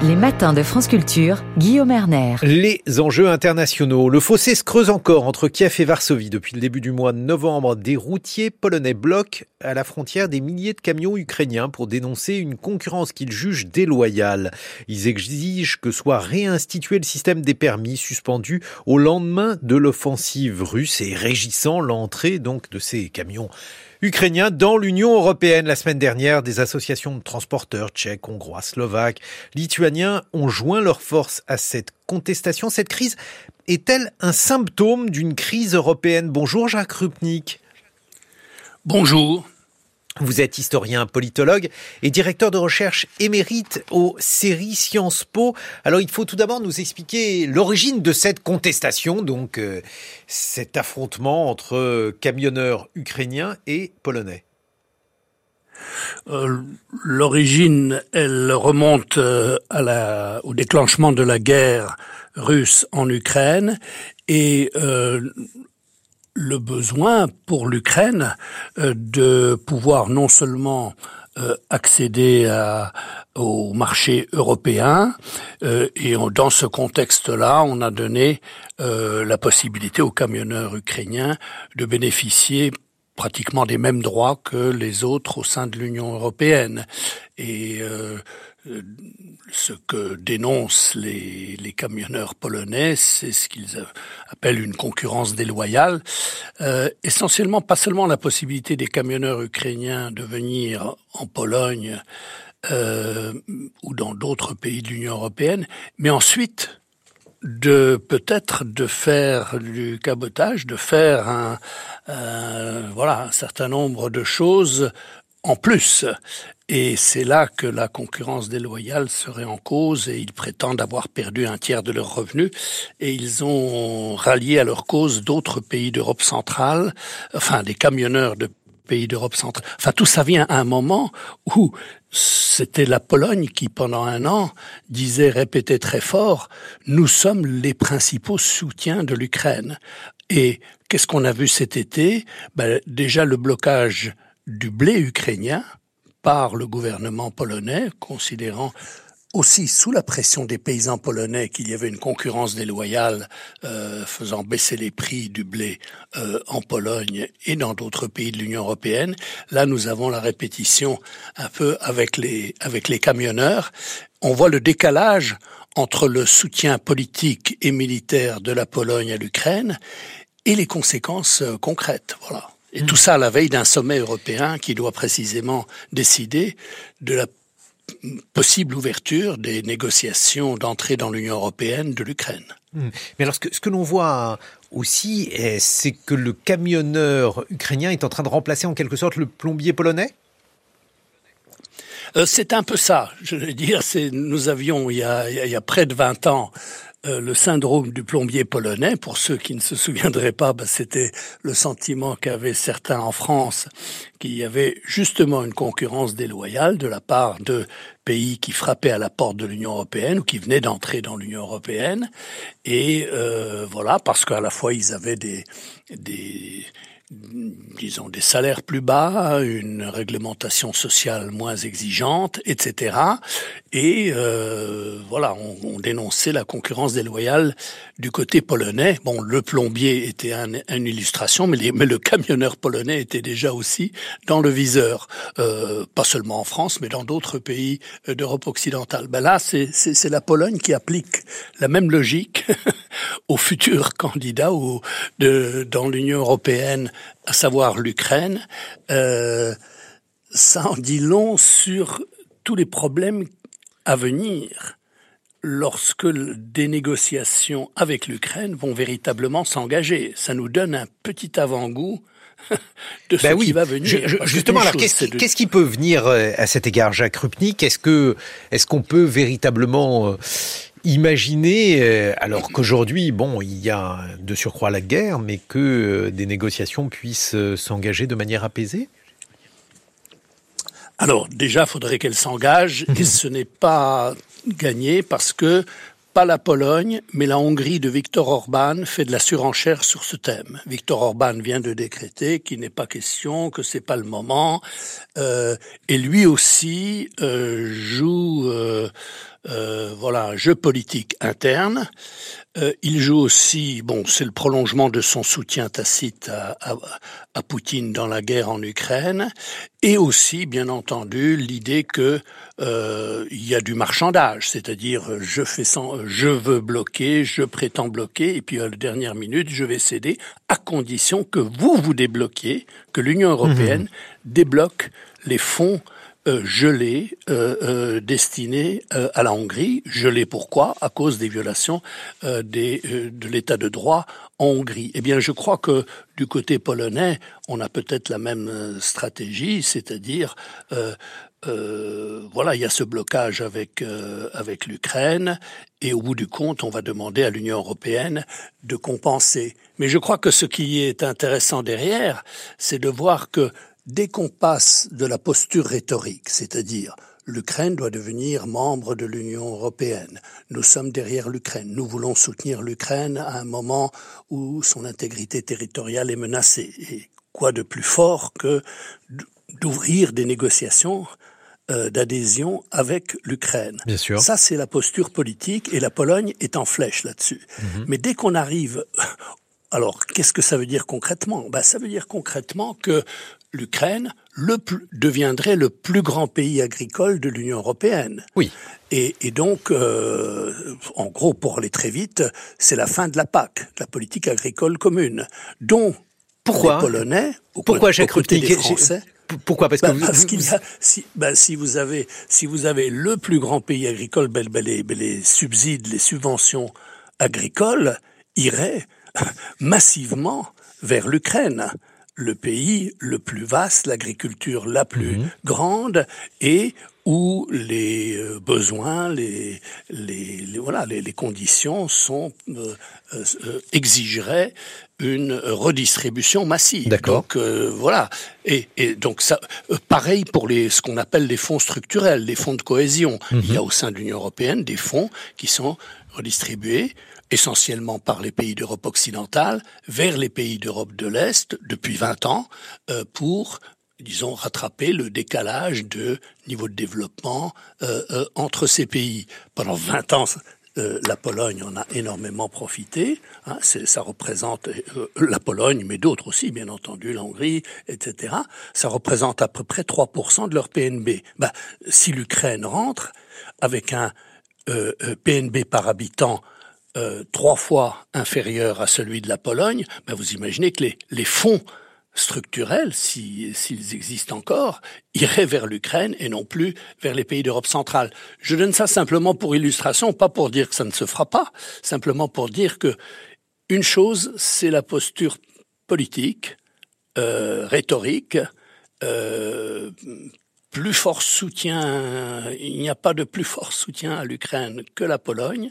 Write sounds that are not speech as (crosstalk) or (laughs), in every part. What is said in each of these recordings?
Les matins de France Culture, Guillaume Erner. Les enjeux internationaux. Le fossé se creuse encore entre Kiev et Varsovie. Depuis le début du mois de novembre, des routiers polonais bloquent à la frontière des milliers de camions ukrainiens pour dénoncer une concurrence qu'ils jugent déloyale. Ils exigent que soit réinstitué le système des permis suspendu au lendemain de l'offensive russe et régissant l'entrée donc de ces camions ukrainiens dans l'Union européenne. La semaine dernière, des associations de transporteurs tchèques, hongrois, slovaques, lituaniens ont joint leurs forces à cette contestation. Cette crise est-elle un symptôme d'une crise européenne? Bonjour Jacques Rupnik. Bonjour. Vous êtes historien, politologue et directeur de recherche émérite aux séries Sciences Po. Alors il faut tout d'abord nous expliquer l'origine de cette contestation, donc euh, cet affrontement entre camionneurs ukrainiens et polonais. Euh, l'origine, elle remonte euh, au déclenchement de la guerre russe en Ukraine et le besoin pour l'Ukraine euh, de pouvoir non seulement euh, accéder à, au marché européen euh, et dans ce contexte-là, on a donné la possibilité aux camionneurs ukrainiens de bénéficier pratiquement des mêmes droits que les autres au sein de l'Union européenne. Et euh, ce que dénoncent les, camionneurs polonais, c'est ce qu'ils appellent une concurrence déloyale. Euh, essentiellement, pas seulement la possibilité des camionneurs ukrainiens de venir en Pologne euh, ou dans d'autres pays de l'Union européenne, mais ensuite de peut-être de faire du cabotage, de faire un, voilà un certain nombre de choses en plus. Et c'est là que la concurrence déloyale serait en cause et ils prétendent avoir perdu un tiers de leurs revenus et ils ont rallié à leur cause d'autres pays d'Europe centrale, enfin des camionneurs de pays d'Europe centrale. Enfin tout ça vient à un moment où c'était la Pologne qui pendant un an disait, répétait très fort, nous sommes les principaux soutiens de l'Ukraine. Et qu'est-ce qu'on a vu cet été? Ben, Déjà le blocage du blé ukrainien par le gouvernement polonais, considérant aussi sous la pression des paysans polonais qu'il y avait une concurrence déloyale euh, faisant baisser les prix du blé euh, en Pologne et dans d'autres pays de l'Union européenne. Là, nous avons la répétition un peu avec les avec les camionneurs. On voit le décalage entre le soutien politique et militaire de la Pologne à l'Ukraine et les conséquences euh, concrètes. Voilà. Et tout ça à la veille d'un sommet européen qui doit précisément décider de la possible ouverture des négociations d'entrée dans l'Union européenne de l'Ukraine. Hmm. Mais alors ce que, ce que l'on voit aussi, eh, c'est que le camionneur ukrainien est en train de remplacer en quelque sorte le plombier polonais? Euh, c'est un peu ça. Je veux dire, nous avions il y a, il y a près de 20 ans euh, le syndrome du plombier polonais. Pour ceux qui ne se souviendraient pas, bah, c'était le sentiment qu'avaient certains en France, qu'il y avait justement une concurrence déloyale de la part de pays qui frappaient à la porte de l'Union européenne ou qui venaient d'entrer dans l'Union européenne. Et euh, voilà, parce qu'à la fois ils avaient des, des disons, des salaires plus bas, une réglementation sociale moins exigeante, etc. Et euh, voilà, on, on, dénonçait la concurrence déloyale du côté polonais. Bon, le plombier était un, une illustration, mais, les, mais, le camionneur polonais était déjà aussi dans le viseur, euh, pas seulement en France, mais dans d'autres pays d'Europe occidentale. Ben là, c'est la Pologne qui applique la même logique (laughs) aux futurs candidats ou de, dans l'Union européenne à savoir l'Ukraine, euh, ça en dit long sur tous les problèmes à venir lorsque des négociations avec l'Ukraine vont véritablement s'engager. Ça nous donne un petit avant-goût (laughs) de ce ben qui va venir. justement, alors qu'est-ce qui, peut venir euh, à cet égard, Jacques Rupnik Est-ce que est-ce qu'on peut véritablement euh, imaginer, euh, alors qu'aujourd'hui, bon, il y a de surcroît la guerre, mais que des négociations puissent s'engager de manière apaisée? Alors, déjà, il faudrait qu'elles s'engagent, et ce n'est pas gagné parce que pas la Pologne, mais la Hongrie de Viktor Orban fait de la surenchère sur ce thème. Viktor Orban vient de décréter qu'il n'est pas question, que c'est pas le moment, euh, et lui aussi euh, joue euh, euh, voilà un jeu politique interne. Euh, il joue aussi, bon, c'est le prolongement de son soutien tacite à, à, à, Poutine dans la guerre en Ukraine, et aussi, bien entendu, l'idée que euh, il y a du marchandage, c'est-à-dire je fais sans, je veux bloquer, je prétends bloquer, et puis à la dernière minute, je vais céder à condition que vous vous débloquiez, que l'Union européenne mmh. débloque les fonds euh, gelé euh, euh, destiné euh, à la Hongrie. Gelé pourquoi? À cause des violations de l'état de droit en Hongrie. Eh bien, je crois que du côté polonais, on a peut-être la même stratégie, c'est-à-dire voilà, il y a ce blocage avec l'Ukraine, et au bout du compte, on va demander à l'Union européenne de compenser. Mais je crois que ce qui est intéressant derrière, c'est de voir que Dès qu'on passe de la posture rhétorique, c'est-à-dire l'Ukraine doit devenir membre de l'Union européenne, nous sommes derrière l'Ukraine, nous voulons soutenir l'Ukraine à un moment où son intégrité territoriale est menacée. Et quoi de plus fort que d'ouvrir des négociations euh, d'adhésion avec l'Ukraine? Bien sûr. Ça, c'est la posture politique et la Pologne est en flèche là-dessus. -hmm. Mais dès qu'on arrive alors, qu'est-ce que ça veut dire concrètement? Ben, Ça veut dire concrètement que l'Ukraine le plus, deviendrait le plus grand pays agricole de l'Union européenne. Oui. Et, et donc, euh, en gros, pour aller très vite, c'est la fin de la PAC, la politique agricole commune, dont pourquoi les Polonais, au pourquoi j'ai des Français. Pourquoi? Parce bah, que parce qu'il y a, si, bah, si vous avez si vous avez le plus grand pays agricole, ben, ben, les, ben, les subsides, les subventions agricoles iraient (laughs) massivement vers l'Ukraine le pays le plus vaste, l'agriculture la plus mmh. grande et où les euh, besoins, les, les, les voilà, les, les, conditions sont euh, euh, exigeraient une redistribution massive. D'accord. Donc euh, voilà. Et, et, donc ça, pareil pour les ce qu'on appelle les fonds structurels, les fonds de cohésion. Mmh. Il y a au sein de l'Union européenne des fonds qui sont redistribués essentiellement par les pays d'Europe occidentale, vers les pays d'Europe de l'Est depuis 20 ans euh, pour disons, rattraper le décalage de niveau de développement euh, euh, entre ces pays. Pendant 20 ans, euh, la Pologne en a énormément profité. Hein, ça représente euh, la Pologne, mais d'autres aussi, bien entendu, la Hongrie, etc. Ça représente à peu près 3% de leur PNB. Bah, si l'Ukraine rentre avec un euh, PNB par habitant euh, trois fois inférieur à celui de la Pologne, ben vous imaginez que les, les fonds structurels, s'ils si, existent encore, iraient vers l'Ukraine et non plus vers les pays d'Europe centrale. Je donne ça simplement pour illustration, pas pour dire que ça ne se fera pas, simplement pour dire que une chose, c'est la posture politique, euh, rhétorique, euh, plus fort soutien, il n'y a pas de plus fort soutien à l'Ukraine que la Pologne.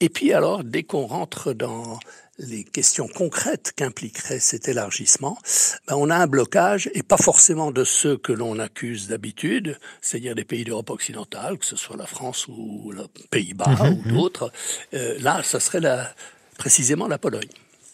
Et puis alors, dès qu'on rentre dans les questions concrètes qu'impliquerait cet élargissement, ben on a un blocage, et pas forcément de ceux que l'on accuse d'habitude, c'est-à-dire des pays d'Europe occidentale, que ce soit la France ou les Pays-Bas mmh, ou d'autres. Euh, là, ça serait la, précisément la Pologne.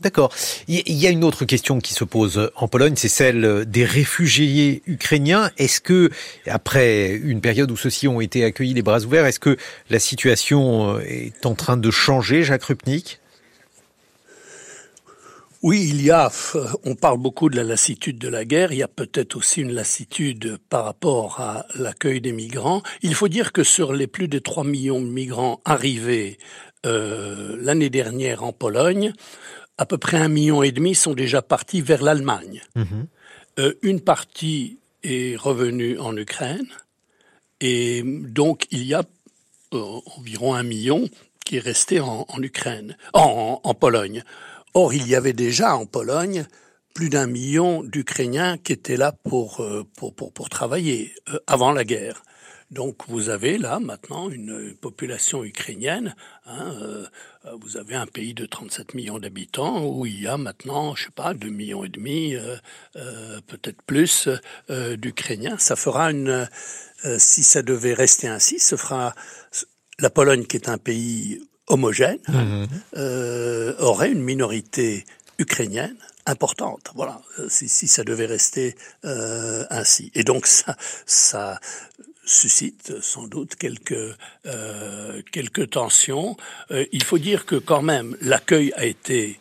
D'accord. Il y a une autre question qui se pose en Pologne, c'est celle des réfugiés ukrainiens. Est-ce que, après une période où ceux-ci ont été accueillis les bras ouverts, est-ce que la situation est en train de changer, Jacques Rupnik? Oui, il y a, on parle beaucoup de la lassitude de la guerre, il y a peut-être aussi une lassitude par rapport à l'accueil des migrants. Il faut dire que sur les plus de 3 millions de migrants arrivés euh, l'année dernière en Pologne, à peu près un million et demi sont déjà partis vers l'Allemagne. Mmh. Euh, une partie est revenue en Ukraine, et donc il y a euh, environ un million qui est resté en, en Ukraine, en, en, Pologne. Or, il y avait déjà en Pologne plus d'un million d'Ukrainiens qui étaient là pour, euh, pour, pour, pour travailler avant la guerre. Donc vous avez là maintenant une population ukrainienne. Hein, euh, vous avez un pays de 37 millions d'habitants où il y a maintenant, je sais pas, 2 millions et demi, euh, euh, peut-être plus euh, d'Ukrainiens. Ça fera une, euh, si ça devait rester ainsi, ce fera la Pologne qui est un pays homogène, mhm. aurait une minorité ukrainienne importante. Voilà, si, si ça devait rester ainsi. Et donc ça, ça suscite sans doute quelques euh, quelques tensions. Euh, il faut dire que quand même l'accueil a été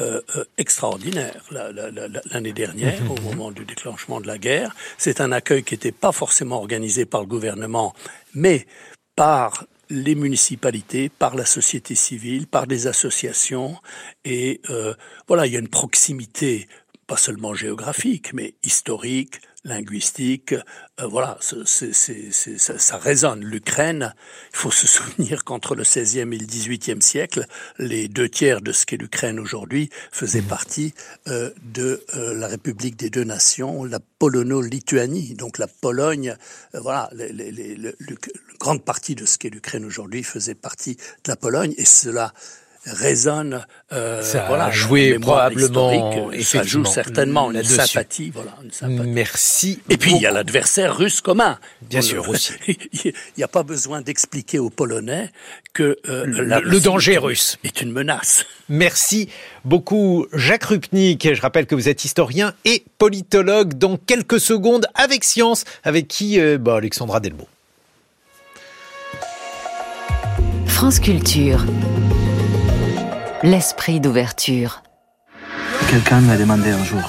euh, extraordinaire l'année dernière, au moment du déclenchement de la guerre. C'est un accueil qui n'était pas forcément organisé par le gouvernement, mais par les municipalités, par la société civile, par des associations. Et voilà, il y a une proximité, pas seulement géographique, mais historique, linguistique. Euh, voilà, c'est, ça, ça, résonne. L'Ukraine, il faut se (laughs) souvenir qu'entre le XVIe et le XVIIIe siècle, les deux tiers de ce qu'est l'Ukraine aujourd'hui faisaient partie euh, de euh, la République des deux nations, la Polono-Lituanie. Donc la Pologne, voilà, les, les, les, le, grande partie de ce qu'est l'Ukraine aujourd'hui faisait partie de la Pologne, et cela résonne. Euh, ça voilà, a joué probablement. Et ça joue certainement une sympathie, voilà, une sympathie. Merci. Et puis il y a l'adversaire russe commun. Bien sûr aussi. (laughs) Il n'y a pas besoin d'expliquer aux Polonais que euh, le, danger russe est une menace. Merci beaucoup, Jacques Rupnik. Je rappelle que vous êtes historien et politologue. Dans quelques secondes, avec Science, avec qui euh, bah, Alexandra Delbo. France Culture l'esprit d'ouverture. Quelqu'un m'a demandé un jour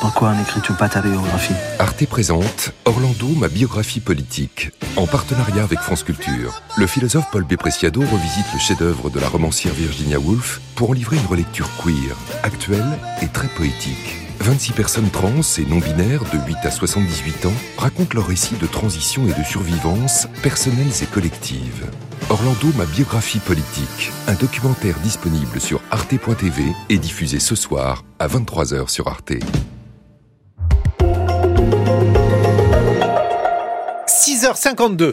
pourquoi n'écris-tu pas ta biographie Arte présente Orlando, ma biographie politique, en partenariat avec France Culture. Le philosophe Paul Bepreciado revisite le chef-d'œuvre de la romancière Virginia Woolf pour en livrer une relecture queer, actuelle et très poétique. 26 personnes trans et non-binaires de 8 à 78 ans racontent leurs récits de transition et de survivance personnelles et collectives. Orlando, ma biographie politique, un documentaire disponible sur arte.tv et diffusé ce soir à 23h sur Arte. 6h52.